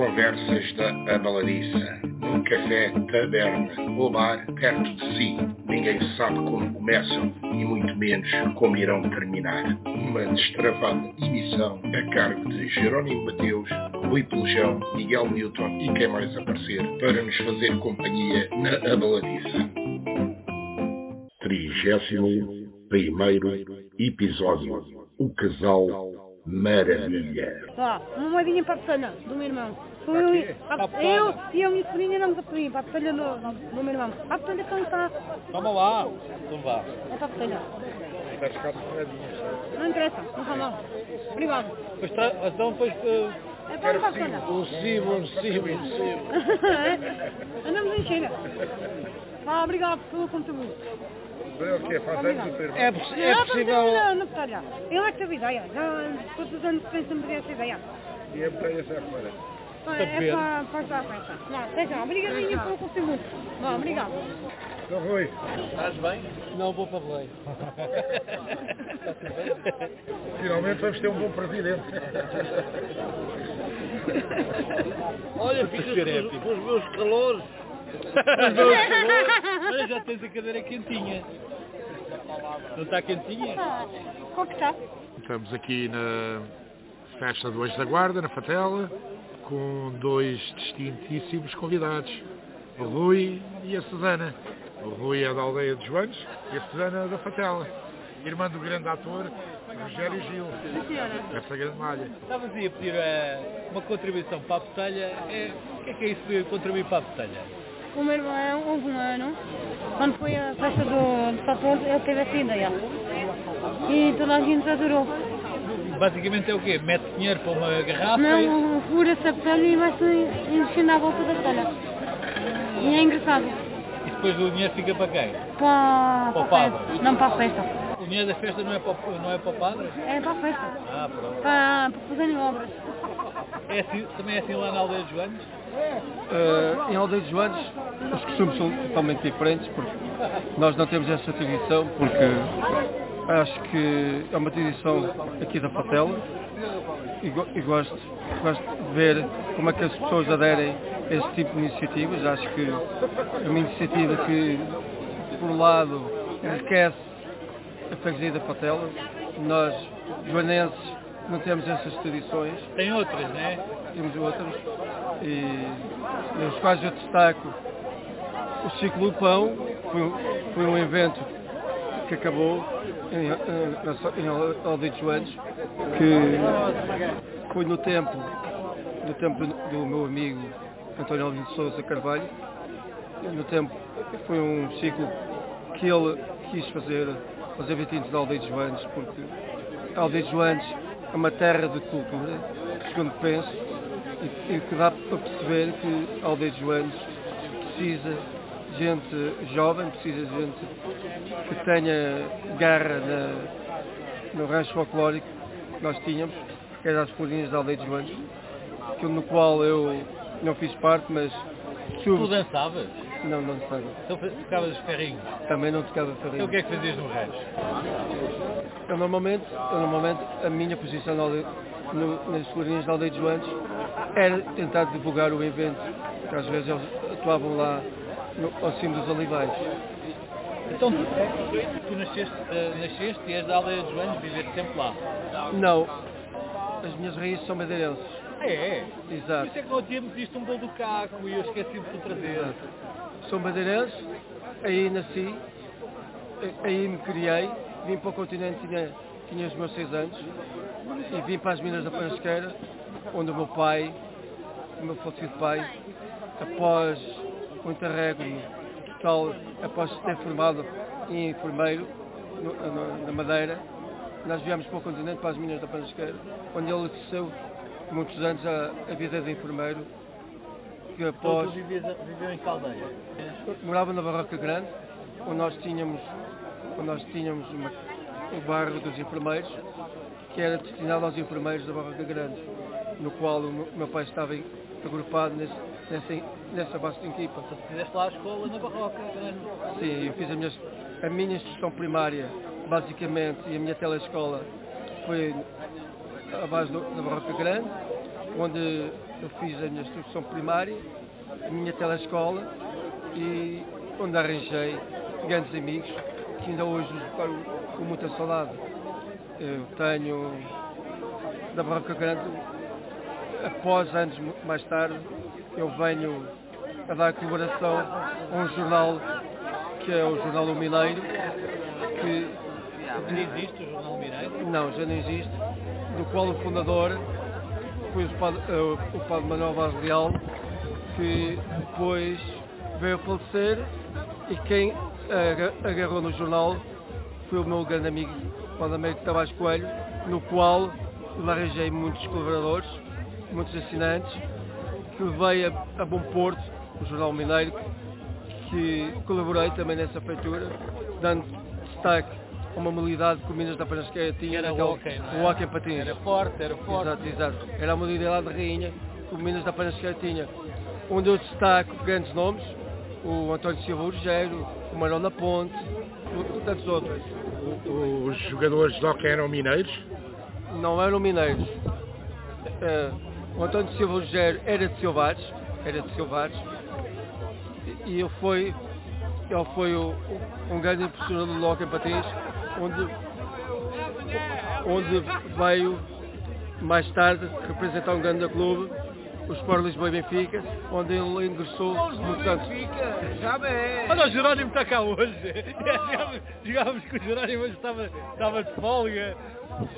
conversas da Abaladiça, num café, taberna ou bar perto de si. Ninguém sabe como começam e muito menos como irão terminar. Uma destravada emissão a cargo de Jerónimo Mateus, Rui Pelejão, Miguel Newton e quem mais aparecer para nos fazer companhia na Abaladiça. Trigésimo primeiro episódio. O casal Maravilha. Ó, uma moedinha para a petalha do meu irmão. Fui eu, quê? a- a eu petalha? e a minha sobrinha não a pedir para a petalha do, do meu irmão. Para a petalha está. Toma lá. Então vá. É para a petalha. Moedinhas? Não interessa, não faz mal. Obrigado. Pois tra... Então depois... Uh... É para a petalha. Um cibo, um cibo, um cibo. Andamos em China. Ah, obrigado pelo contributo. O que Faz anos teu irmão? É, é Não, possível... na, na petalha. Ele é que teve ideia. Já todos os anos pensa me essa ideia. E a metralha já fora. Está É para, para a festa. Não, até já. Obrigadinha pelo contributo. Bom, obrigado. Então, Rui, Estás bem? Não, vou para Belém. finalmente vamos ter um bom presidente. Olha, fica com, os- com os meus calores. os meus calores. Já tens a cadeira quentinha. Não está quentinha? Ah, Qual que está? Estamos aqui na festa do Anjo da Guarda, na Fatela, com dois distintíssimos convidados, o Rui e a Susana. O Rui é da aldeia de Joanes e a Susana da Fatela, irmã do grande ator Rogério Gil, Sim, senhora. essa grande malha. Estavas aí a pedir eh, uma contribuição para a botelha. É, o que é que é isso de contribuir para a botelha? O meu irmão, houve um ano, quando foi a festa do, do São ele teve essa ideia. E toda a gente adorou. Basicamente é o quê? Mete dinheiro para uma garrafa e... Não, fura-se a petalha e vai-se enchendo à volta da petalha. E é engraçado. e depois o dinheiro fica para quem? Para, Para o para a padre. Não para a festa. O dinheiro da festa não é para, o- não é para o padre? É para a festa. Ah, pronto. Para, para fazerem obras. É assim, também é assim lá na aldeia de Joanes? Eh, em Aldeia de Joanes os costumes são totalmente diferentes porque nós não temos essa tradição porque acho que é uma tradição aqui da Fatela e, go- e gosto, gosto de ver como é que as pessoas aderem a esse tipo de iniciativas. Acho que é uma iniciativa que por um lado enriquece a freguesia da Fatela. Nós, joanenses, não temos essas tradições Tem outras, não é? temos outras, e nos quais eu destaco o Ciclo do Pão, foi, foi um evento que acabou em, em, Aldeia de Joanes, que foi no tempo, no tempo do, meu amigo António Alvim de Souza Carvalho, no tempo foi um ciclo que ele quis fazer aos habitantes da Aldeia de Joanes, porque Aldeia de Joanes é uma terra de cultura, segundo penso, e, e que dá para perceber que Aldeia de Joanes precisa de gente jovem, precisa de gente que tenha garra na- no rancho folclórico que nós tínhamos, que era as colinas da Aldeia de Joanes, no qual eu não fiz parte, mas Tu dançavas? não, não estava. Então tocavas os carrinhos. Também não tocava Então o que é que fazias no rancho? Eu normalmente, eu normalmente a minha posição na aldeia- no- nas colinas da Aldeia de Joanes era tentar divulgar o evento, que às vezes eles atuavam lá no, ao cimo dos olivais. Então tu, nasceste, eh, nasceste e és da aldeia de Joanes, viveste sempre lá. Não, as minhas raízes são madeirenses. Ah, é? Por Exato. isso é que no dia me um bolo do caco e eu esqueci de te trazer. Exato. Sou madeirense, aí nasci, a- aí me criei, vim para o continente, tinha, tinha os meus seis anos, e vim para as Minas da Panasqueira, onde o meu pai, o meu falecido pai, após o interregno total, após ter formado em enfermeiro no- no- na Madeira, nós viemos para o continente, para as Minas da Panasqueira, onde ele exerceu muitos anos a, a vida de enfermeiro, que após viveu em Caldeia. morava na Barroca Grande, onde nós tínhamos, onde nós tínhamos uma, o bairro dos enfermeiros, que era destinado aos enfermeiros da Barroca Grande, no qual o meu, pai estava agrupado nesse, nessa, nessa vasta equipa. Então fizeste lá a escola na Barroca. grande. Sim, eu fiz a minha, a minha instrução primária, basicamente, e a minha telescola foi a base do- da Barroca Grande, onde eu fiz a minha instrução primária, a minha telescola e onde arranjei grandes amigos que ainda hoje os recordo com muita saudade. Eu tenho da Barroca Grande, após anos mais tarde, eu venho a dar colaboração a um jornal que é o Jornal do Mineiro, que Ainda existe o Jornal Mineiro? não, já não existe, do qual o fundador foi o padre, eh, o padre Manuel Vaz Real, que depois veio a falecer e quem aga- agarrou no jornal foi o meu grande amigo, o padre Américo Tavares Coelho, no qual arranjei muitos colaboradores, muitos assinantes, que levei a, a Bom Porto, o Jornal Mineiro, que colaborei também nessa feitura, dando destaque a uma modalidade que o Minas da Penasqueira Que tinha, era o naquele- hóquei, não é? o hóquei em patins. Era forte, era forte. Exato, exato. Era a modalidade de rainha que o Minas da Penasqueira tinha, onde eu destaco grandes nomes, o António Silva Urgeiro, o Marão da Ponte, o- tantos outros. Os jogadores de hockey eram mineiros? Não eram mineiros. Eh, o António Silva Urgeiro era de Silvares, era de Silvares, e ele foi, ele foi o- um grande impressionador do Loco em Patins, onde, onde veio mais tarde representar um grande clube, o Sport Lisboa e Benfica, onde ele ingressou muitos anos. Olha, o Jerónimo está cá hoje. Jogávamos, jogávamos com o Jerónimo, hoje estava, estava de folga.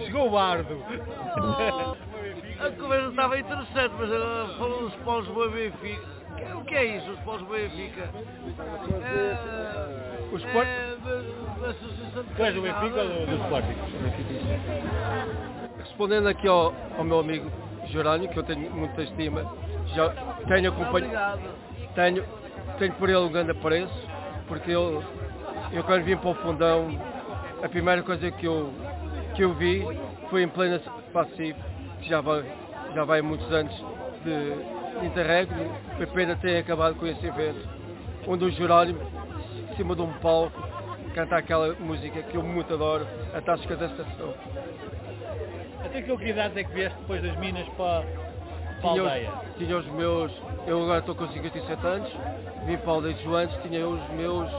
Chegou o bardo. A conversa estava interessante, mas agora falou dos pós Boa Benfica. O que é isso, os pós Boa Benfica? É, O Sport- é da- da Associação de Tu és do Benfica ou do, do Sporting? Respondendo aqui ao, ao meu amigo Jerónimo, que eu tenho muita estima, já tenho acompanhado. Tenho, tenho por ele um grande apreço, porque eu, eu quando vim para o fundão, a primeira coisa que eu, que eu vi foi em plena passivo, que já vai, já vai muitos anos de, de interreg, foi pena ter acabado com esse evento, onde o Jerónimo, em cima de um palco, canta aquela música que eu muito adoro, a Tasca da Estação. Até que idade é que vieste depois das minas para, para a aldeia? os, tinha os meus, eu agora estou com 57 anos, vim para a aldeia de Joantes, tinha os meus,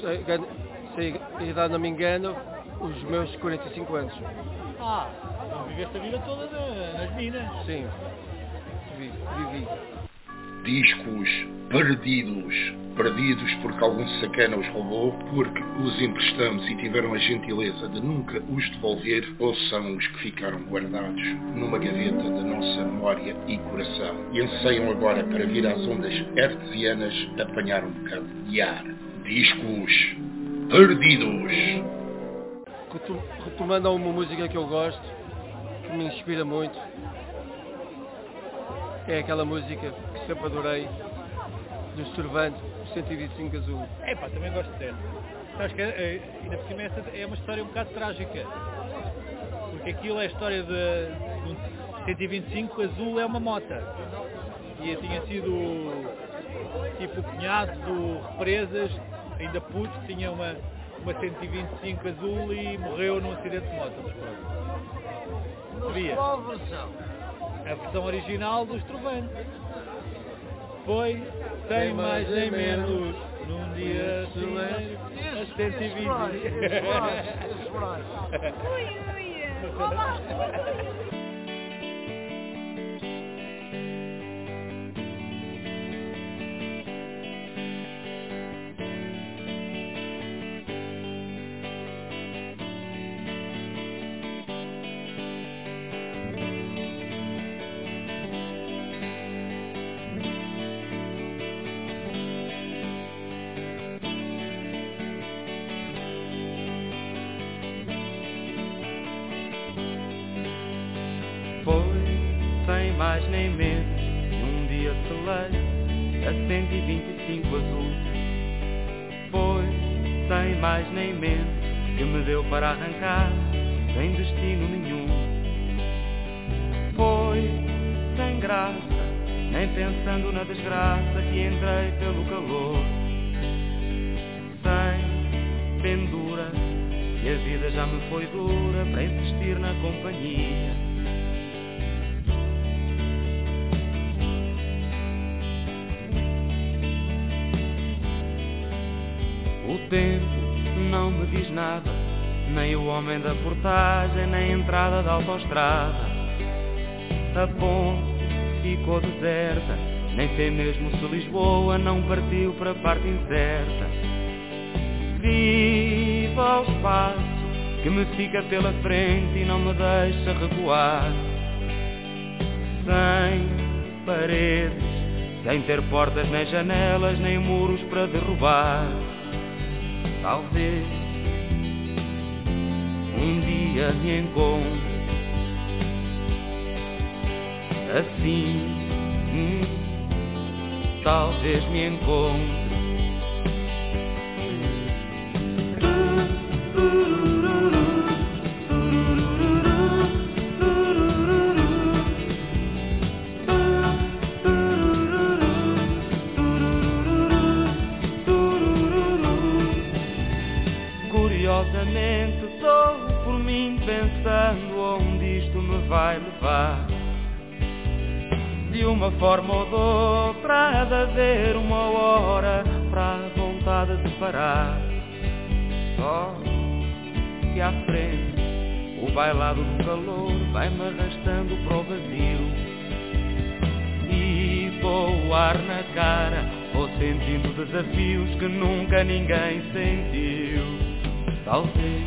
se, se a idade não me engano, os meus 45 anos. Ah, então viveste a vida toda na- nas minas. Sim, Vi- vivi. Discos perdidos. Perdidos porque algum sacana os roubou, porque os emprestamos e tiveram a gentileza de nunca os devolver, ou são os que ficaram guardados numa gaveta da nossa memória e coração e anseiam agora para vir às ondas artesianas apanhar um bocado de ar. Discos perdidos. Retom- Retomando a uma música que eu gosto, que me inspira muito, é aquela música que sempre adorei, do Cervantes, 125 Azul. É pá, também gosto dessa. Sabes que eh, ainda por cima é uma história um bocado trágica. Porque aquilo é a história de, de um 125 azul é uma mota. E tinha sido tipo o cunhado do Represas, ainda puto, tinha uma, uma 125 azul e morreu num acidente de moto. Qual versão? A versão original do Estrovante. Foi, sem mais nem menos, num dia celeiro, a 120. Ui, ui, arrancar, o homem da portagem, nem a entrada da autoestrada. A ponte ficou deserta, nem sei mesmo se Lisboa não partiu para a parte incerta. Viva o espaço que me fica pela frente e não me deixa recuar. Sem paredes, sem ter portas nem janelas, nem muros para derrubar. Talvez um dia me encontre assim. Hum, talvez me encontre. Desafios que nunca ninguém sentiu. Talvez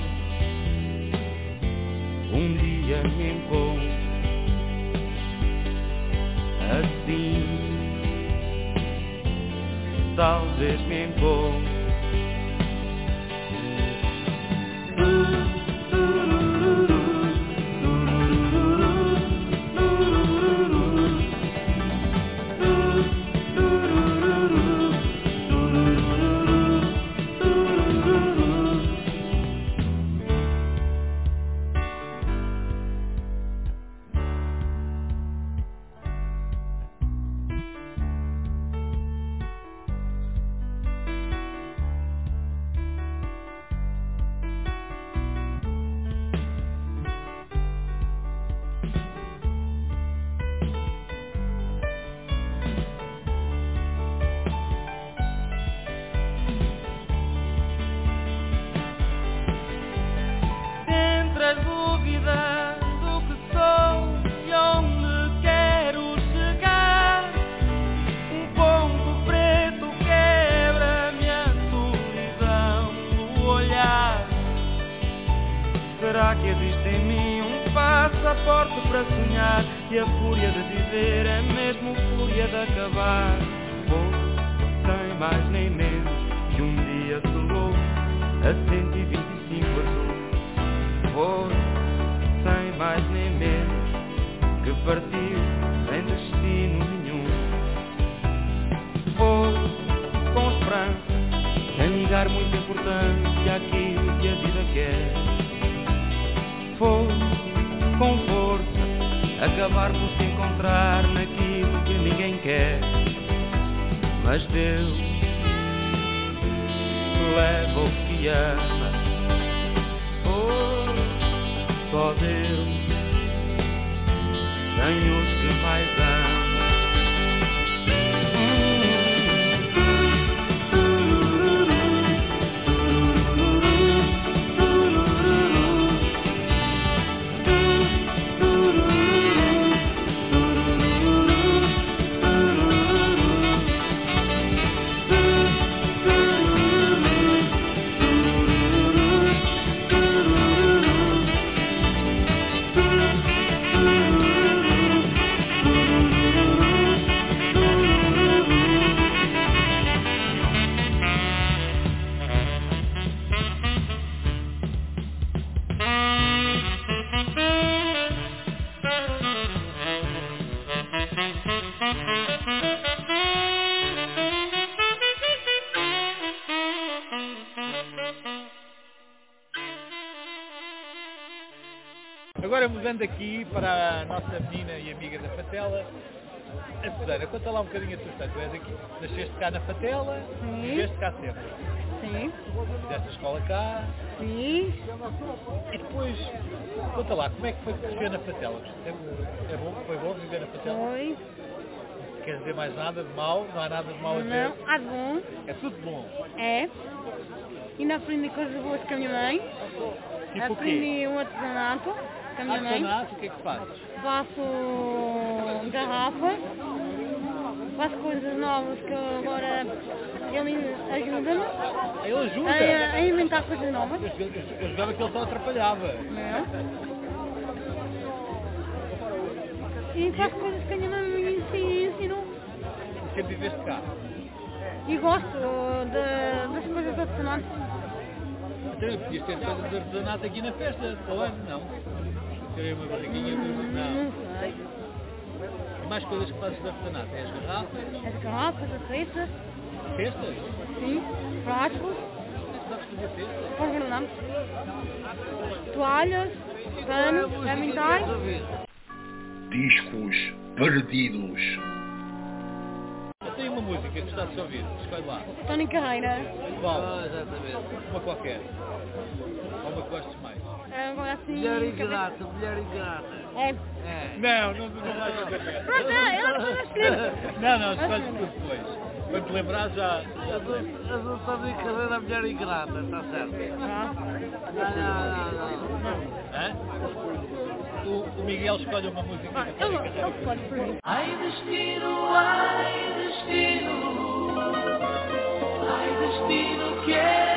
aqui para a nossa menina e amiga da Fatela, a Susana, conta lá um bocadinho a tua história. Tu és aqui, nasceste cá na Fatela, Sim. viveste cá sempre. Sim, Fizeste a escola cá sim. e depois, conta lá, como é que foi crescer na Fatela? É, é bom, foi bom viver na Fatela? Foi. Queres dizer mais nada de mal? Não há nada de mal a dizer? Não, há de bom. É tudo bom. É. Ainda aprendi coisas boas com a minha mãe. Tipo aprendi um artesanato com a minha mãe. O que é que fazes? Faço garrafas. Faço coisas novas que agora ele ajuda-me Ele ajuda. a, a inventar coisas novas. Eu, jogava que ele só atrapalhava. né? E faço coisas que a minha mãe me ensi- ensinou. Sempre viveste cá. E gosto de- das coisas do artesanato. Então, podias ter coisas de artesanato aqui na festa, para o ano, não? Terei uma barriguinha de... Não. Não sei. E mais coisas que fazes de artesanato? É as garrafas, As garrafas, as cestas, cestas? sim, frascos, Sabes fazer cestas? por verdade. Toalhas, panos, aventais. Discos perdidos. Eu tenho uma música que gostaste de ouvir, escolhe lá. Tony Carreira. Qual? Ah, exatamente. Uma qualquer. Que gostes mais. Agora assim. Mulher ingrata, mulher ingrata. É. É. Não, não, não vais. Pronto, é, escolher. Não, não, escolhes tudo depois. Quando te lembrar já, já A te do, lembro. a do Tony Carreira, a mulher ingrata, está certo. Ah, Não, não, não, não. Hã? O, o Miguel escolhe uma música. ah, ele, ele pode por mim. Ai destino, ai destino, ai destino que é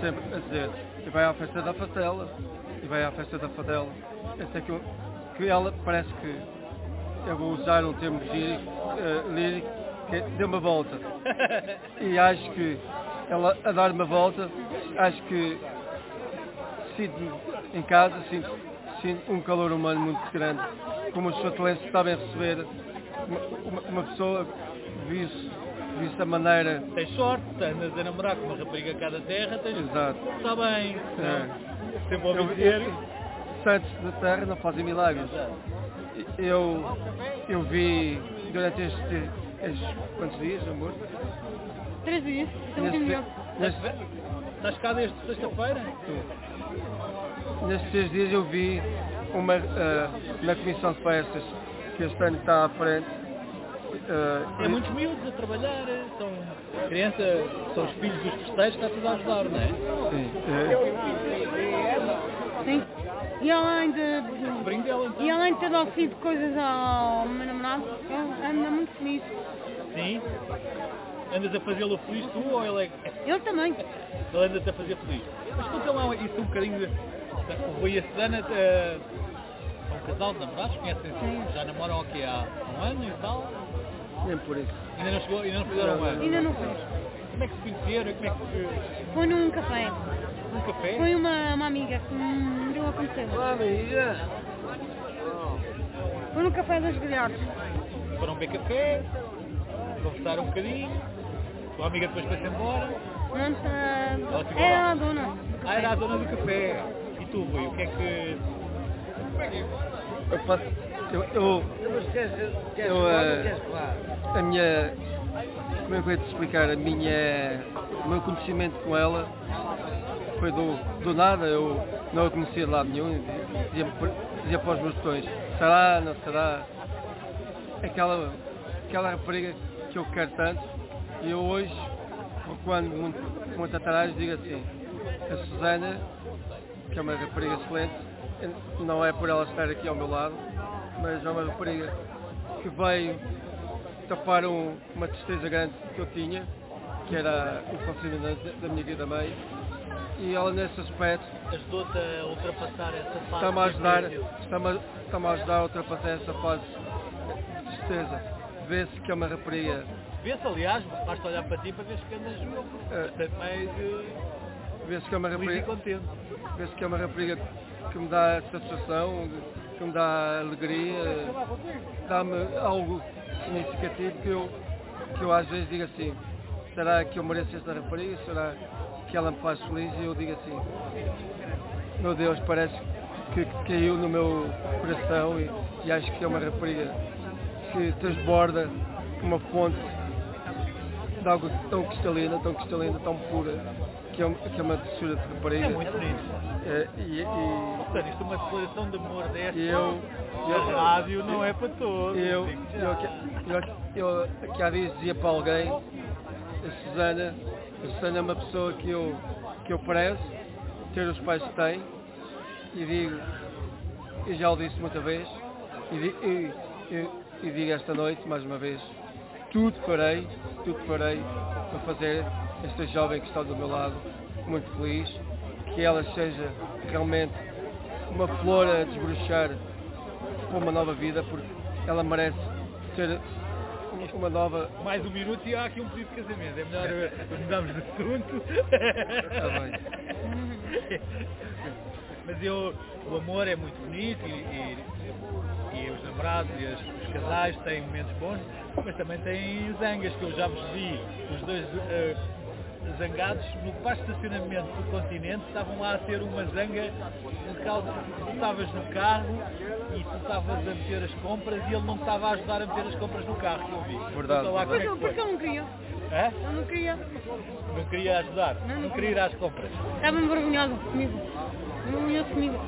sempre a dizer e vai à festa da Fatela e vai à festa da Fatela até que, eu- que ela parece que eu vou usar um termo gírico, eh, lírico que é deu uma volta. E acho que ela a dar uma volta acho que sinto em casa sinto, sinto um calor humano muito grande. Como os fatelenses sabem receber uma, uma- uma pessoa viu-se viu-se da maneira tens sorte, andas a namorar com uma rapariga cá da terra, tens exato está bem. É. Sempre a Eu- dizer. santos da terra não fazem milagres eu eu vi durante estes, estes quantos dias amor Três dias. Este dia. neste, Estás cá desde sexta-feira? Nestes três dias eu vi uma, ah, na comissão de festas que este ano está à frente. Ah, É muitos miúdos a trabalhar, são crianças, são os filhos dos festeiros, está tudo a ajudar, não é? sim, é, Sim. E além de. Dela, então. E além de ter oferecido coisas ao meu namorado, ele anda muito feliz. Sim. Andas a fazê-lo feliz tu ou ele é... Ele também. Ele anda-te a fazer feliz. Mas conta lá isso um bocadinho de... O Rui e a Susana eh, são um casal de namorados, conhecem-se, já namoram aqui há um ano e tal. Nem por isso. Ainda não chegou, ainda não fizeram um ano. Ainda não fez. Como é que se conheceram? Como é que. Foi num café. Um café? Foi uma, uma amiga que me deu a conhecer. Olá, amiga. Foi no café das Galhardos. Foram beber café, conversaram um bocadinho, a tua amiga depois foi-se embora. Não está. Era a dona. Ah, era a dona do café. E tu, Rui, o que é que... Eu faço, eu, eu, Eu, falar eh, a minha, como é que eu ia te explicar, a minha, o meu conhecimento com ela foi do, do nada, eu não a conhecia de lado nenhum, dizia, dizia para os meus botões, será, não será, aquela, aquela rapariga que eu quero tanto, e eu hoje, quando muito, muito atrás, digo assim, a Susana, que é uma rapariga excelente, não é por ela estar aqui ao meu lado, mas é uma rapariga que veio tapar um- uma tristeza grande que eu tinha, que era o falecimento da, da minha querida mãe, e ela nesse aspecto Ajudou-te a ultrapassar essa fase está-me a ajudar, está-me, está-me a ajudar a ultrapassar essa fase de tristeza. Vê-se que é uma rapariga Vê-se, aliás, basta olhar para ti para ver que andas eh, bastante mais vê-se que é uma rapariga contente. Penso que é uma rapariga que me dá satisfação, que me dá alegria, dá-me algo significativo que eu, que eu às vezes digo assim, será que eu mereço esta rapariga? Será que ela me faz feliz? E eu digo assim, meu Deus, parece que, caiu no meu coração e, e acho que é uma rapariga que transborda uma fonte de algo tão cristalina, tão cristalina, tão pura, que é, que é uma doçura de rapariga. É muito bonito. É, e, e- Portanto, isto é uma declaração de amor desta. eu, E a rádio não é para todos. eu, eu, eu, eu aqui há dias dizia para alguém, a Susana, a Susana é uma pessoa que eu, que eu prezo, ter os pais que tem, e digo, e já o disse muita vez, e, e- e- e digo esta noite, mais uma vez, tudo farei, tudo farei para fazer esta jovem que está do meu lado muito feliz, que ela seja realmente uma flor a desbruxar para uma nova vida, porque ela merece ter uma- nova. Mais um minuto e há aqui um pedido de casamento. É melhor mudarmos de assunto. Tá bem. Mas eu, o amor é muito bonito e, e- e os namorados e as- os casais têm momentos bons, mas também têm zangas que eu já vos vi, os dois eh, zangados no parque de estacionamento do continente, estavam lá a ter uma zanga por causa que tu estavas no carro e tu estavas a meter as compras e ele não estava a ajudar a meter as compras no carro que eu vi. Verdade. Lá é Porque, eu- foi. porque eu não queria. Hã? Eu não queria. Não queria ajudar, Não. não queria ir às compras. Estava envergonhado comigo. Envergonhou comigo.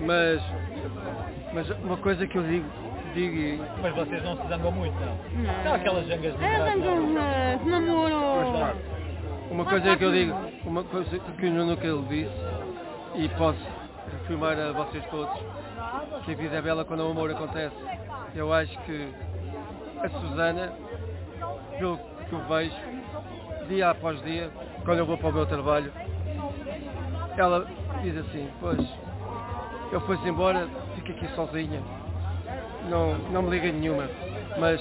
Mas, mas uma coisa que eu digo, digo e Mas vocês não se zangam muito, não? Não. São aquelas zangas de É, zangam, eh, se namoro. Uma coisa que eu digo, uma coisa que o Nuno que ele disse, e posso afirmar a vocês todos, que a vida é bela quando o amor acontece. Eu acho que a Susana, pelo que eu vejo, dia após dia, quando eu vou para o meu trabalho, ela diz assim, pois, eu fui-se embora, fico aqui sozinha, não, não me liga nenhuma, mas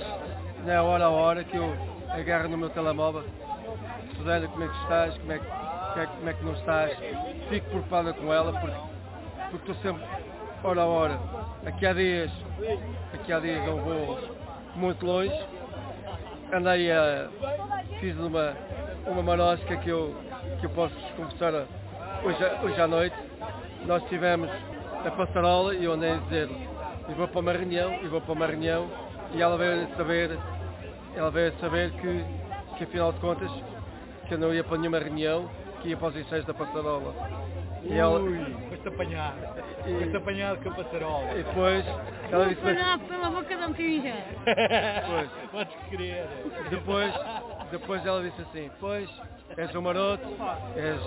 na hora a hora que eu agarro no meu telemóvel, Susana, como é que estás? Como é que, é, como é que não estás? Fico preocupada com ela porque, porque estou sempre, hora a hora. Aqui há dias, aqui há dias eu vou muito longe. Andei a. fiz uma, uma marosca que eu, que eu posso vos confessar hoje, hoje à noite. Nós tivemos a passarola e eu andei a dizer, eu vou para uma reunião, eu vou para uma reunião e ela veio a saber, ela veio a saber que, que afinal de contas que eu não ia para nenhuma reunião, que ia para os ensaios da passarola. E ela, Ui, foste apanhado. Foste apanhado com a passarola. e depois ela disse Parar pela boca da motija. Pois. Podes crer. depois, depois ela disse assim, pois, és um maroto, és,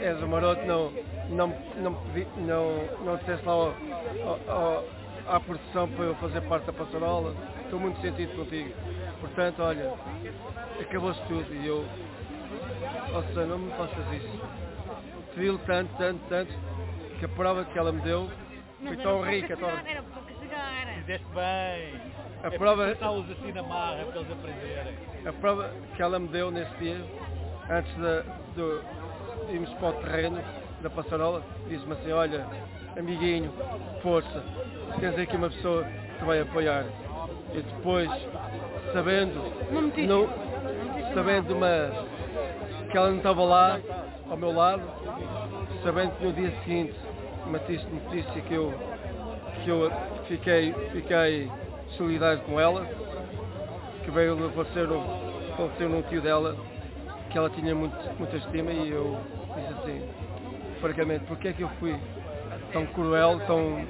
és um maroto, não, não, não, pedi, não, não disseste lá ao, ao- ao- à produção para eu fazer parte da passarola, estou muito sentido contigo. Portanto, olha, acabou-se tudo e eu, ou seja, não me faças isso. Pedi-lhe tanto, tanto, tanto, que a prova que ela me deu foi tão rica, tão Era castigar. Fizeste bem. A é prova- Está-los assim na marra para eles aprenderem. A prova que ela me deu nesse dia, antes de, de irmos para o terreno da passarola, disse-me assim, olha, amiguinho, força, tens aqui uma pessoa que vai apoiar. E depois, sabendo, não, sabendo uma, que ela não estava lá, ao meu lado, sabendo que no dia seguinte uma notícia que eu, que eu fiquei, fiquei solidário com ela, que veio a falecer um, falecer um tio dela, que ela tinha muito, muita estima e eu disse assim, francamente, porque é que eu fui tão cruel, tão,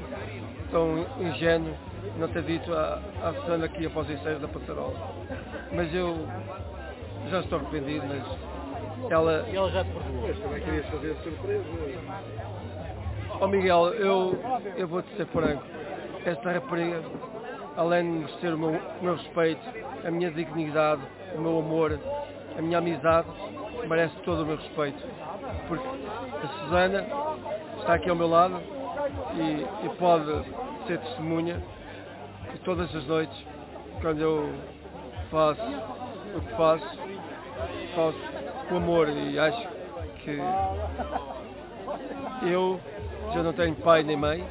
tão ingênuo, não ter dito à, à Susana que ia para os ensaios da passarola. Mas eu já estou arrependido, mas ela, E ela já te perdoou. Também querias fazer surpresa. Ó Miguel, eu, eu vou-te ser franco. Esta rapariga, além de merecer o meu, o meu respeito, a minha dignidade, o meu amor, a minha amizade, merece todo o meu respeito. Porque a Susana está aqui ao meu lado e, e pode ser testemunha que todas as noites, quando eu faço o que faço, faço com amor e acho que eu já não tenho pai nem mãe,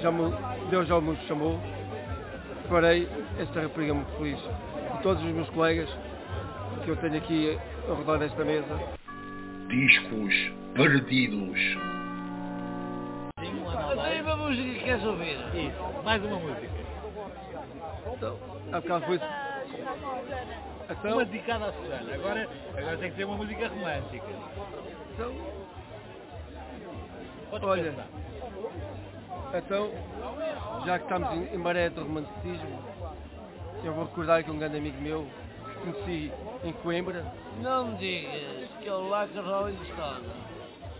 já me, Deus já me chamou, farei esta rapariga muito feliz. E todos os meus colegas que eu tenho aqui ao redor desta mesa, Discos perdidos. Aí uma música que queres ouvir? Isso, mais uma música. então, há bocado foi então, Uma dedicada à Susana. Agora, agora tem que ser uma música romântica. então, Podes Olha. pensar. então, já que estamos em, em maré de romanticismo, eu vou recordar que um grande amigo meu que conheci em Coimbra, Não me digas que é o Lacra Rolling Stone.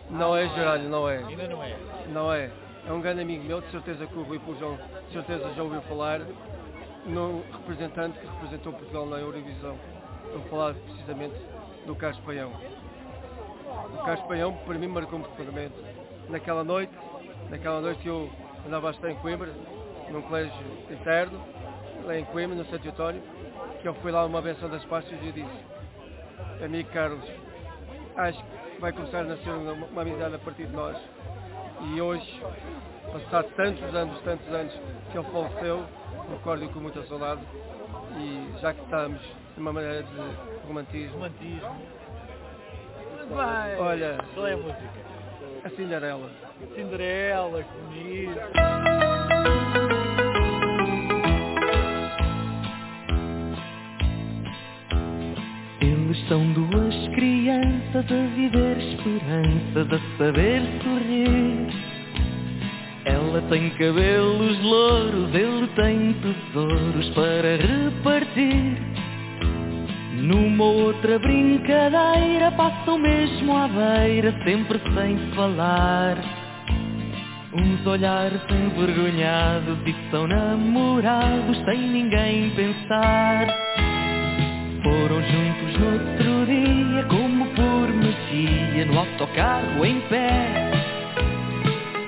não é Geraldo, não é. Ainda não é. Não é. É um grande amigo meu, de certeza que o Rui Pujão, de certeza já ouviu falar, no representante que representou Portugal na Eurovisão. Eu vou falar precisamente do Carlos Paião. O Carlos Paião, para mim, marcou-me profundamente. Naquela noite, naquela noite que eu andava a estar em Coimbra, num colégio interno, lá em Coimbra, no Santo António, que eu fui lá uma benção das pastas e disse, amigo Carlos, acho que vai começar a nascer uma, uma amizade a partir de nós. E hoje, passado tantos anos, tantos anos que ele faleceu, recordo com muita saudade e já que estamos numa maneira de romantismo, Romantismo. Bem. olha, Qual é a música? a Cinderela. Cinderela, que bonito. In the Eles são duas crianças a viver esperanças, a saber sorrir. Ela tem cabelos louros, ele tem tesouros para repartir. Numa outra brincadeira passam mesmo à beira, sempre sem falar. Uns olhares envergonhados e são namorados sem ninguém pensar. Foram juntos no outro dia, magia, no autocarro em pé.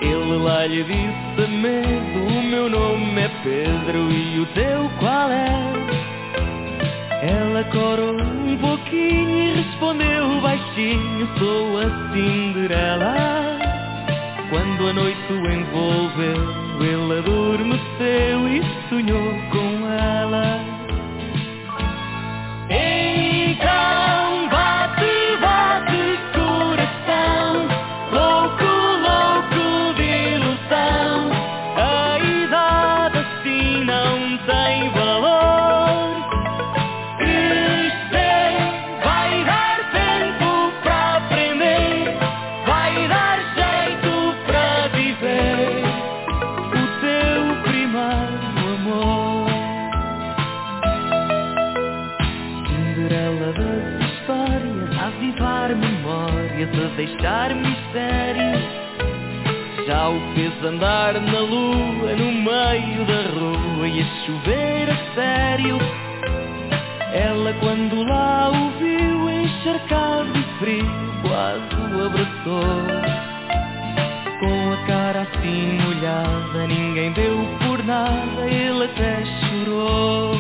Ele lá lhe disse medo, o meu nome é Pedro e o teu qual é? Ela corou um pouquinho e respondeu baixinho, sou a Cinderela. Quando a noite o envolveu, ele adormeceu e sonhou com ela. Então deixar mistérios. Já o fez andar na lua, no meio da rua e a chover a sério. Ela quando lá o viu encharcado e frio, quase o abraçou. Com a cara assim molhada, ninguém deu por nada, ele até chorou.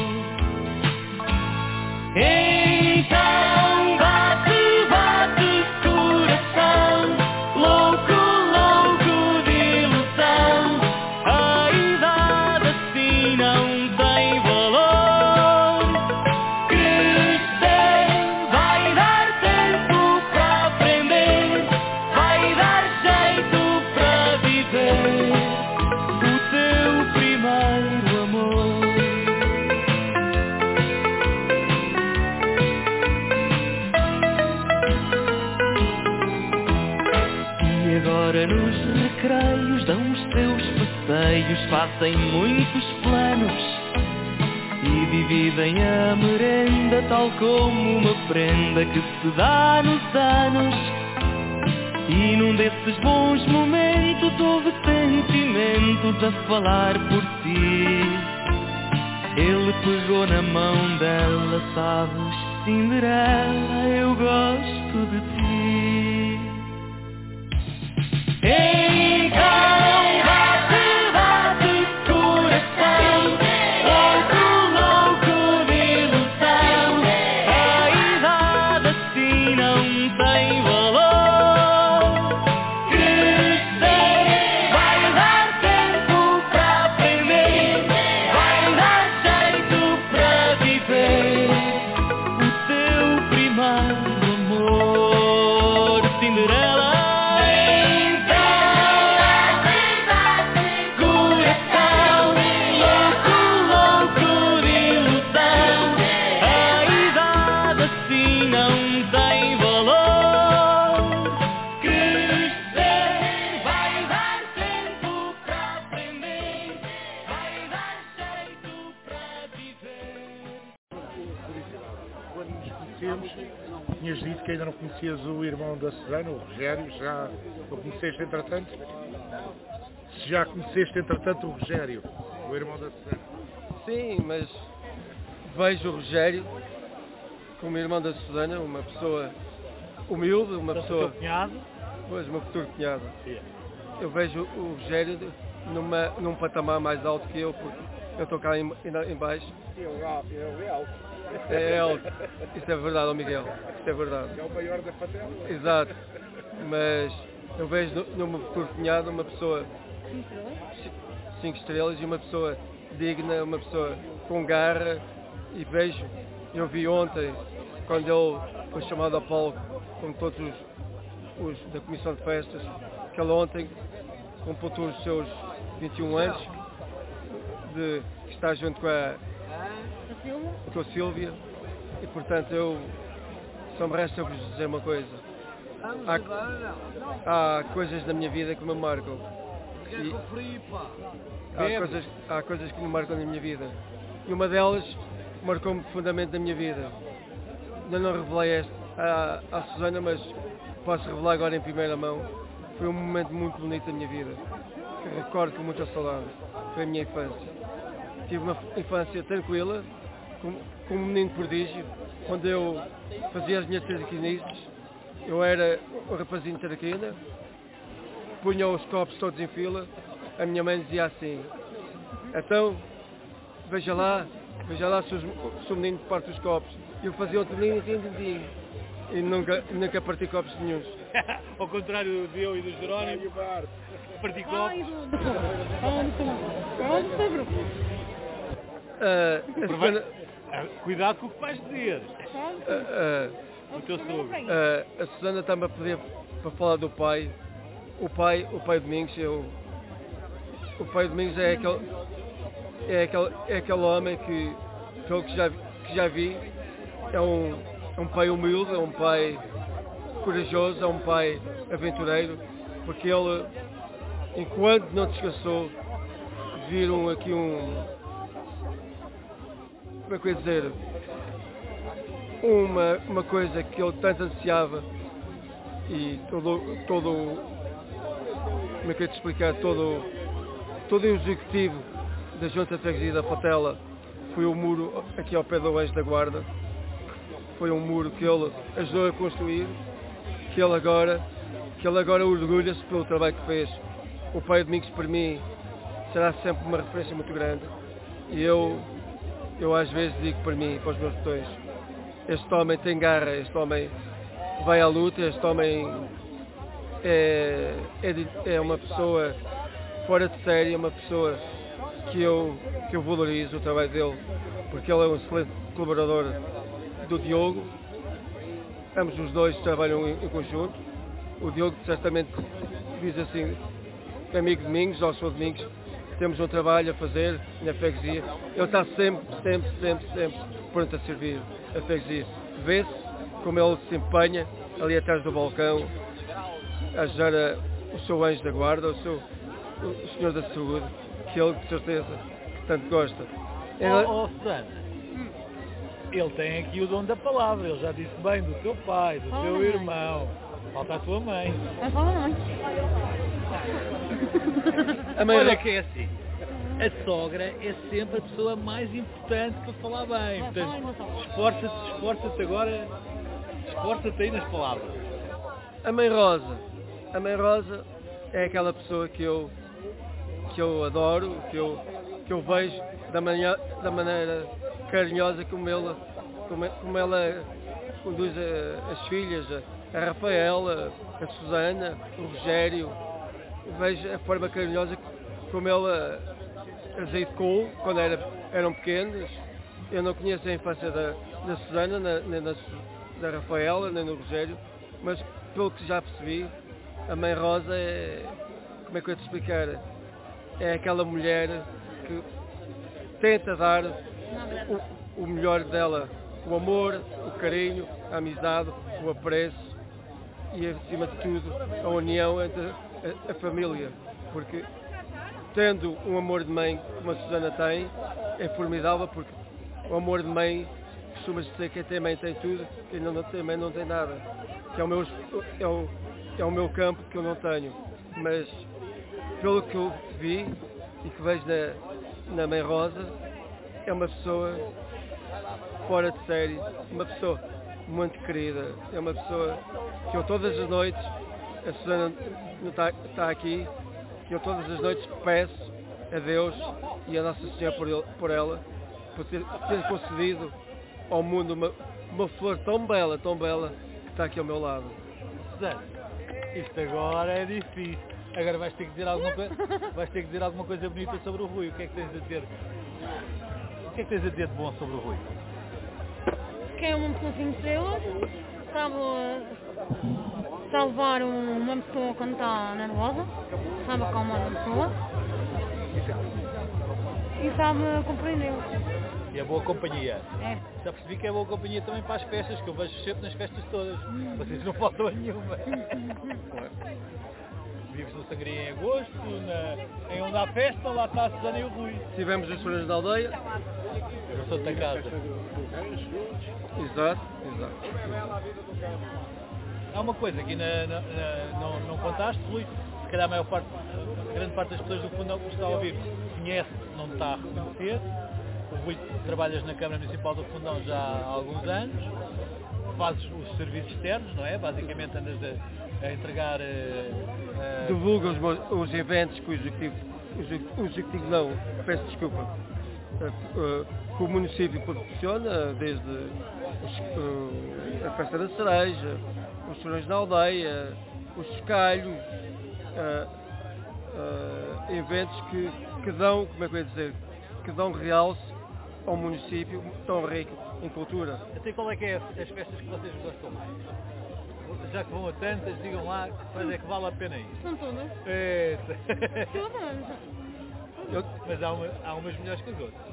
Dividem a merenda tal como uma prenda que se dá nos anos. E num desses bons momentos houve sentimentos a falar por si. Ele pegou na mão dela, sabes, Cinderela, eu gosto de ti. Então da Susana, o Rogério, já o conheceste entretanto? Se já conheceste entretanto o Rogério, o irmão da Susana. Sim, mas vejo o Rogério como irmão da Susana, uma pessoa humilde, uma pessoa. cunhado? Pois, meu futuro cunhado. Eu vejo o Rogério numa, num patamar mais alto que eu, porque eu estou cá em, em, em baixo. É alto. Isso é verdade, ó Miguel. Isso é verdade. É o maior da fatela. Exato. Mas eu vejo no, no meu futuro cunhado uma pessoa ci- cinco estrelas e uma pessoa digna, uma pessoa com garra e vejo, eu vi ontem, quando ele foi chamado ao palco, com todos os, os da Comissão de Festas, que ele ontem completou os seus 21 anos de estar junto com a, com a Sílvia e portanto eu Só me resta vos dizer uma coisa. Há, há coisas na minha vida que me marcam. E há, coisas, há coisas que me marcam na minha vida. E uma delas marcou-me profundamente na minha vida. Ainda não revelei esta à, à Susana, mas posso revelar agora em primeira mão. Foi um momento muito bonito da minha vida. Que recordo com muita saudade. Foi a minha infância. Tive uma infância tranquila, com, com um menino prodígio, onde eu fazia as minhas traquinices. Eu era o rapazinho de traquina, punha os copos todos em fila. A minha mãe dizia assim, então, veja lá, veja lá se, os, se o menino parte os copos. E eu fazia outro menino e entendi. E nunca, nunca parti copos nenhums. Ao contrário de eu e do Jerónimo, parti copos. Ah, a Ah, Cuidado com o que vais dizer. Ah, sogro. ah, O teu sogro. Ah, a Susana está-me a pedir para falar do pai. O pai, o pai Domingos, eu, o pai Domingos é aquele, é aquele, é aquele homem que, pelo que já, que já vi, é um, é um pai humilde, é um pai corajoso, é um pai aventureiro, porque ele, enquanto não descansou, viram aqui um, como é que eu ia dizer, uma, uma coisa que ele tanto ansiava e todo, todo como é que eu ia te explicar, todo, todo o executivo da Junta de Freguesia da Fatela foi o muro aqui ao pé do Anjo da Guarda, foi um muro que ele ajudou a construir, que ele agora, que ele agora orgulha-se pelo trabalho que fez. O pai Domingos para mim será sempre uma referência muito grande. E eu, eu às vezes digo para mim, para os meus botões, este homem tem garra, este homem vai à luta, este homem é, é, de- é uma pessoa fora de série, é uma pessoa que eu, que eu valorizo o trabalho dele, porque ele é um excelente colaborador do Diogo. Ambos os dois trabalham em, em conjunto. O Diogo certamente diz assim, amigo Domingos, ou sou Domingos, temos um trabalho a fazer na freguesia. Ele está sempre, sempre, sempre, sempre pronto a servir a freguesia. Vê-se como ele se empenha ali atrás do balcão, a ajudar a- o seu anjo da guarda, o seu o, senhor da saúde, que ele de certeza que tanto gosta. Ele- Oh, oh Susana, ele tem aqui o dom da palavra, ele já disse bem do teu pai, do teu irmão, falta a tua mãe. Falar não. A mãe Olha que é assim, a sogra é sempre a pessoa mais importante para falar bem, portanto, esforça-te, esforça-te agora, esforça-te aí nas palavras. A mãe Rosa. A mãe Rosa é aquela pessoa que eu, que eu adoro, que eu, que eu vejo da, manhã, da maneira carinhosa como ela, como, como ela conduz a- as filhas, a, a Rafaela, a Susana, o Rogério. Vejo a forma carinhosa como ela as educou quando era, eram pequenos. Eu não conheço a infância da, da Susana, na- nem da, da Rafaela, nem do Rogério, mas pelo que já percebi, a mãe Rosa é, como é que eu ia te explicar, é aquela mulher que tenta dar o, o melhor dela, o amor, o carinho, a amizade, o apreço e acima de tudo a união entre a, a família, porque tendo um amor de mãe como a Susana tem, é formidável porque o amor de mãe costuma dizer que tem mãe tem tudo, quem não tem mãe não tem nada. Que é o meu, é o, é o meu campo que eu não tenho. Mas pelo que eu vi e que vejo na, na Mãe Rosa, é uma pessoa fora de série, uma pessoa muito querida, é uma pessoa que eu todas as noites, a Susana não está, está aqui, que eu todas as noites peço a Deus e a Nossa Senhora por, ele- por ela, por ter, ter concedido ao mundo uma, uma flor tão bela, tão bela, que está aqui ao meu lado. Susana, isto agora é difícil. Agora vais ter que dizer alguma coisa, vais ter que dizer alguma coisa bonita sobre o Rui. O que é que tens a dizer? O que é que tens a dizer de bom sobre o Rui? que é uma pessoa sem estrelas, sabe, um- uma pessoa quando está nervosa, sabe acalmar uma pessoa. e sabe compreender. E a boa companhia. É. Já percebi que é boa companhia também para as festas, que eu vejo sempre nas festas todas. Vocês não faltam a nenhuma. Vives no Sangria em agosto, na, em onde há festa, lá está a Susana e o Rui. Tivemos as feiras da aldeia. Eu sou da casa. Exato, exato. Há uma coisa na- não, não contaste, Rui, se calhar a maior parte, grande parte das pessoas do fundão que está a ouvir conhece, não está a reconhecer. O Rui, trabalhas na Câmara Municipal do Fundão já há alguns anos, fazes os serviços externos, não é? Basicamente andas a, a entregar eh, eh, Divulga os, os eventos que o executivo, o exec- o executivo não, peço desculpa, eh, que o município proporciona, desde a festa da cereja, os chorões na aldeia, os escalhos, eh, eh, eventos que, que dão, como é que eu ia dizer, que dão realce ao município tão rico em cultura. Até qual é que é as as festas que vocês gostam mais? Já que vão a tantas, digam lá quais é que vale a pena ir. São todas. É, Todas. Mas há, uma- há umas melhores que as outras.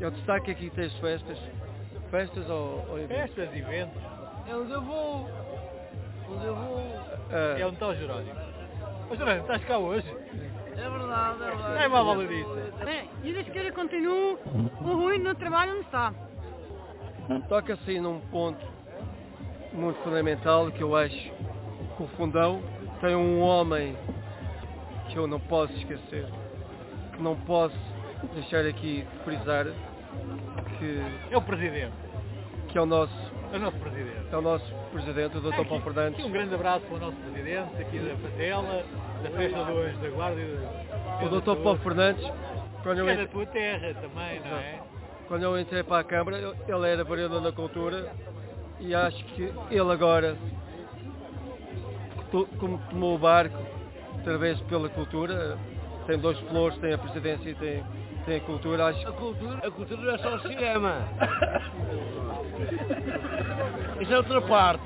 eu destaco aqui três festas, festas ou, ou eventos. Festas, eventos, eu vou. Onde eu vou. Eh, é onde está o Jerónimo. Ô Jerónimo, estás cá hoje? É verdade, é verdade. É uma valadiça. É, e desde que ele continua, o Rui no trabalho não está. Toca-se aí num ponto muito fundamental que eu acho que o Fundão tem um homem que eu não posso esquecer, que não posso deixar aqui de frisar, que, É o Presidente. que é o nosso, É o nosso Presidente. é o nosso presidente, o Dr. Paulo Aqui Fernandes. um grande abraço para o nosso Presidente, aqui da Fatela, da Festa do Anjo da Guarda. e da- O Dr. Paulo Fernandes, quando eu, é da entrei, tua terra também, não é? quando eu entrei para a Câmara, ele era vereador da Cultura e acho que ele agora, como tomou o barco, outra vez pela cultura, tem dois flores, tem a presidência e tem, tem a cultura, acho A cultura, a cultura não é só o cinema. Isso é outra parte.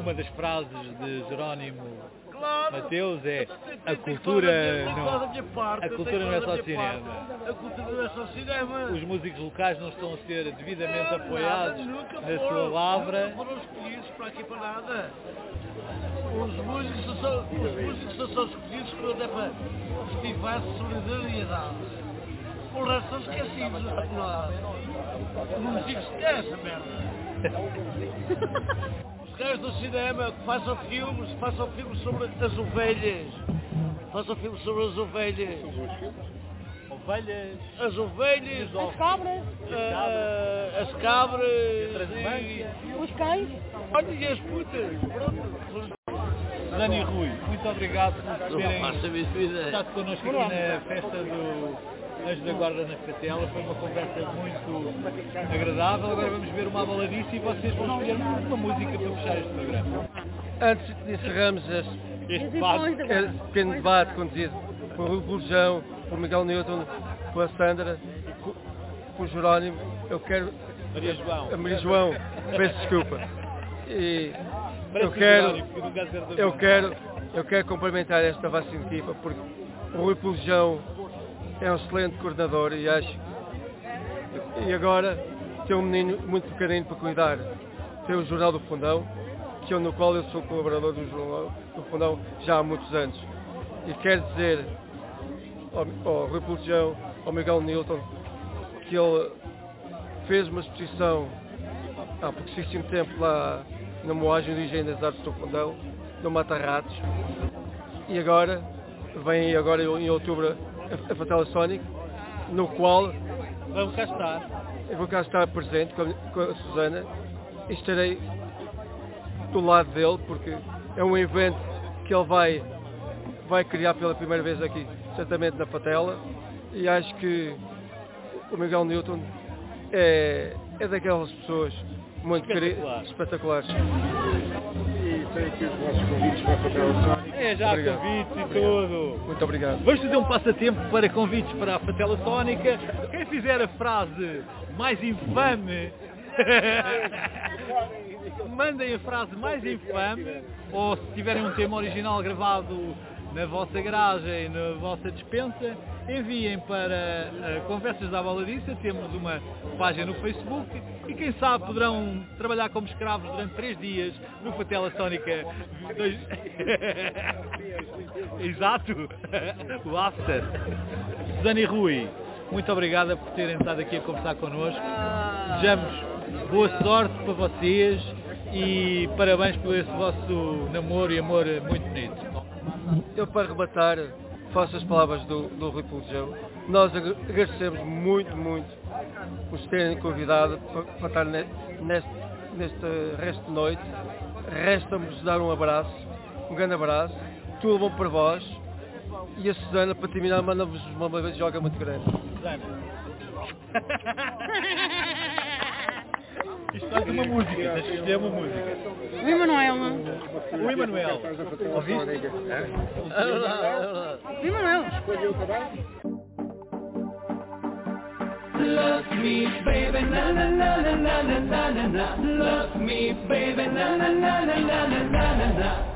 Uma das frases de Jerónimo Claro. Mateus é a Tem que cultura falar da minha- não, a cultura não é só cinema. A cultura não é só cinema. Os músicos locais não estão a ser devidamente apoiados na foram, sua lavra. Nunca foram escolhidos para aqui para nada. Os músicos são só, os músicos são só escolhidos quando é para festivais de solidariedade. O resto são esquecidos. Não, não se esquece essa merda. Os gajos do cinema que façam filmes, façam filmes sobre as ovelhas. Façam filmes sobre as ovelhas. Ovelhas, As ovelhas, As cabras, ah, as cabras, transumância. os cães. Olha, e as putas, pronto. Dani e Rui, muito obrigado por terem estado connosco aqui na festa do Anjo da Guarda na Fatela. Foi uma conversa muito agradável. Agora vamos ver uma baladice e vocês vão escolher uma música para fechar este programa. Antes de encerrarmos este, Este debate. este pequeno debate conduzido por Rui Burjão, por Miguel Newton, por Sandra, por, por Jerónimo, eu quero Maria João. a Maria João, peço desculpa. E eu quero, eu quero, eu quero cumprimentar esta equipa porque o Rui Pulejão é um excelente coordenador e acho e agora tem um menino muito pequenino para cuidar. Tem o Jornal do Fundão, que eu, no qual eu sou colaborador do Jornal do Fundão já há muitos anos. E quero dizer ao, ao Rui Pulejão, ao Miguel Newton, que ele fez uma exposição há pouquíssimo tempo lá na moagem do Engenho das Artes do Fundão, no Mata Ratos. E agora, vem agora em outubro a, a Fatela Sonic, no qual Vamos cá estar. eu vou cá estar presente com a, com a Susana e estarei do lado dele porque é um evento que ele vai, vai criar pela primeira vez aqui, certamente na Fatela, e acho que o Miguel Newton é, é daquelas pessoas muito queri- Espetacular. espetaculares. Tem aqui os vossos convites para fazer o Sónico. É já Obrigado. convites e tudo. Muito obrigado. Vamos fazer um passatempo para convites para a Fatela Sónica. Quem fizer a frase mais infame, mandem a frase mais infame, ou se tiverem um tema original gravado na vossa garagem, na vossa dispensa, enviem para uh, Conversas da Baladiça, temos uma página no Facebook e quem sabe poderão trabalhar como escravos durante três dias no Fatela Sónica. Dois... Exato, o after. E Rui, muito obrigada por terem estado aqui a conversar connosco. Desejamos boa sorte para vocês e parabéns por esse vosso namoro e amor muito bonito. Eu para rematar faço as palavras do, do Rui Pulgão. Nós agradecemos muito, muito nos terem convidado para, para estar neste, neste resto de noite. Resta-nos dar um abraço, um grande abraço. Tudo bom para vós. E a Susana, para terminar, manda-vos uma beijoga muito grande. Susana. Isto faz uma música, tens que escolher uma música. O Emanuel. O Emanuel. Ouviste? O Emanuel. Love me, baby, na na na na na na na na. Love me, baby, na na na na na na na na.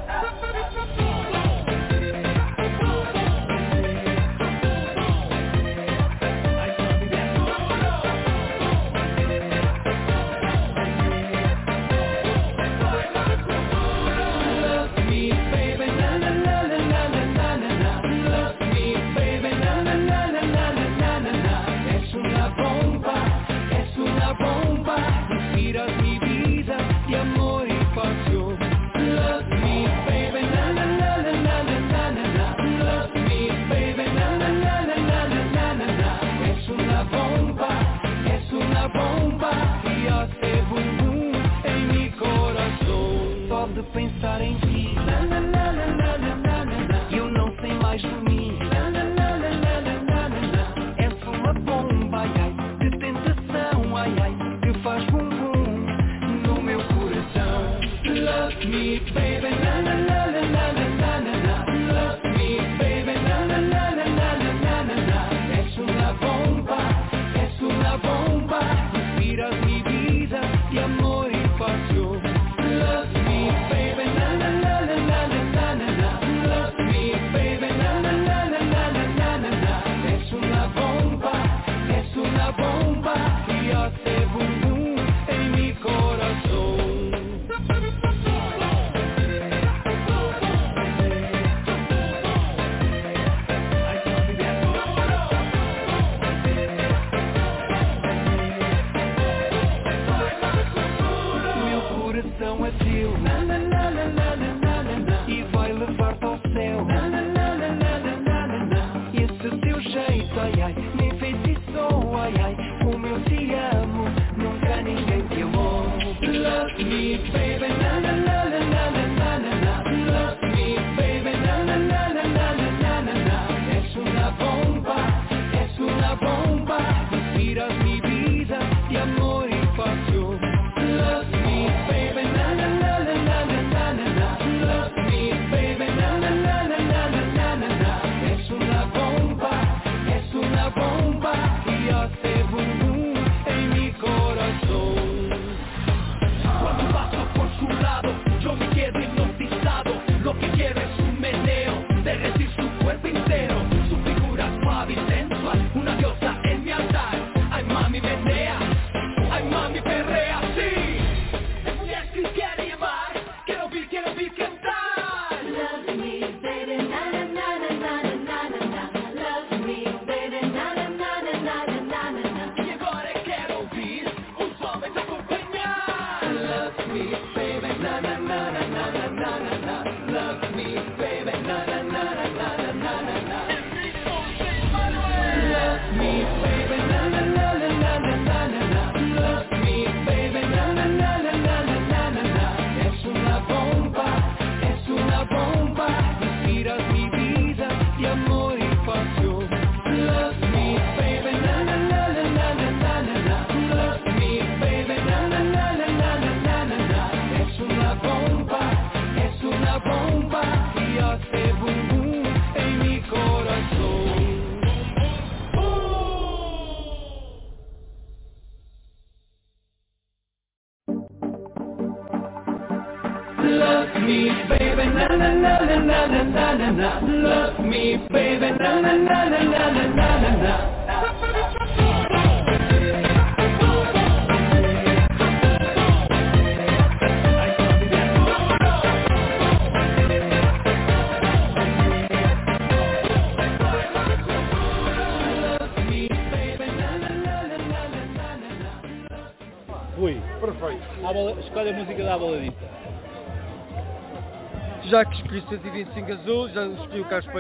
125 azul, já escolhi o Carlos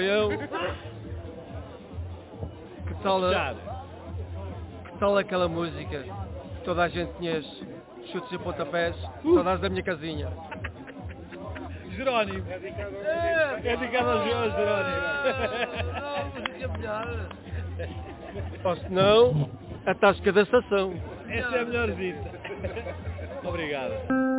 Que tal, a, que tal aquela música? Toda a gente conhece. Chutes e pontapés, uh! saudades da minha casinha. Jerónimo. É dedicado ao é, é Jerónimo. Ou se não, a tasca da estação. Essa é a melhor dita. Obrigado.